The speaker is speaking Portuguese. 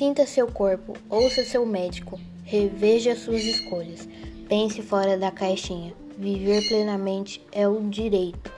Sinta seu corpo, ouça seu médico, reveja suas escolhas, pense fora da caixinha. Viver plenamente é um direito.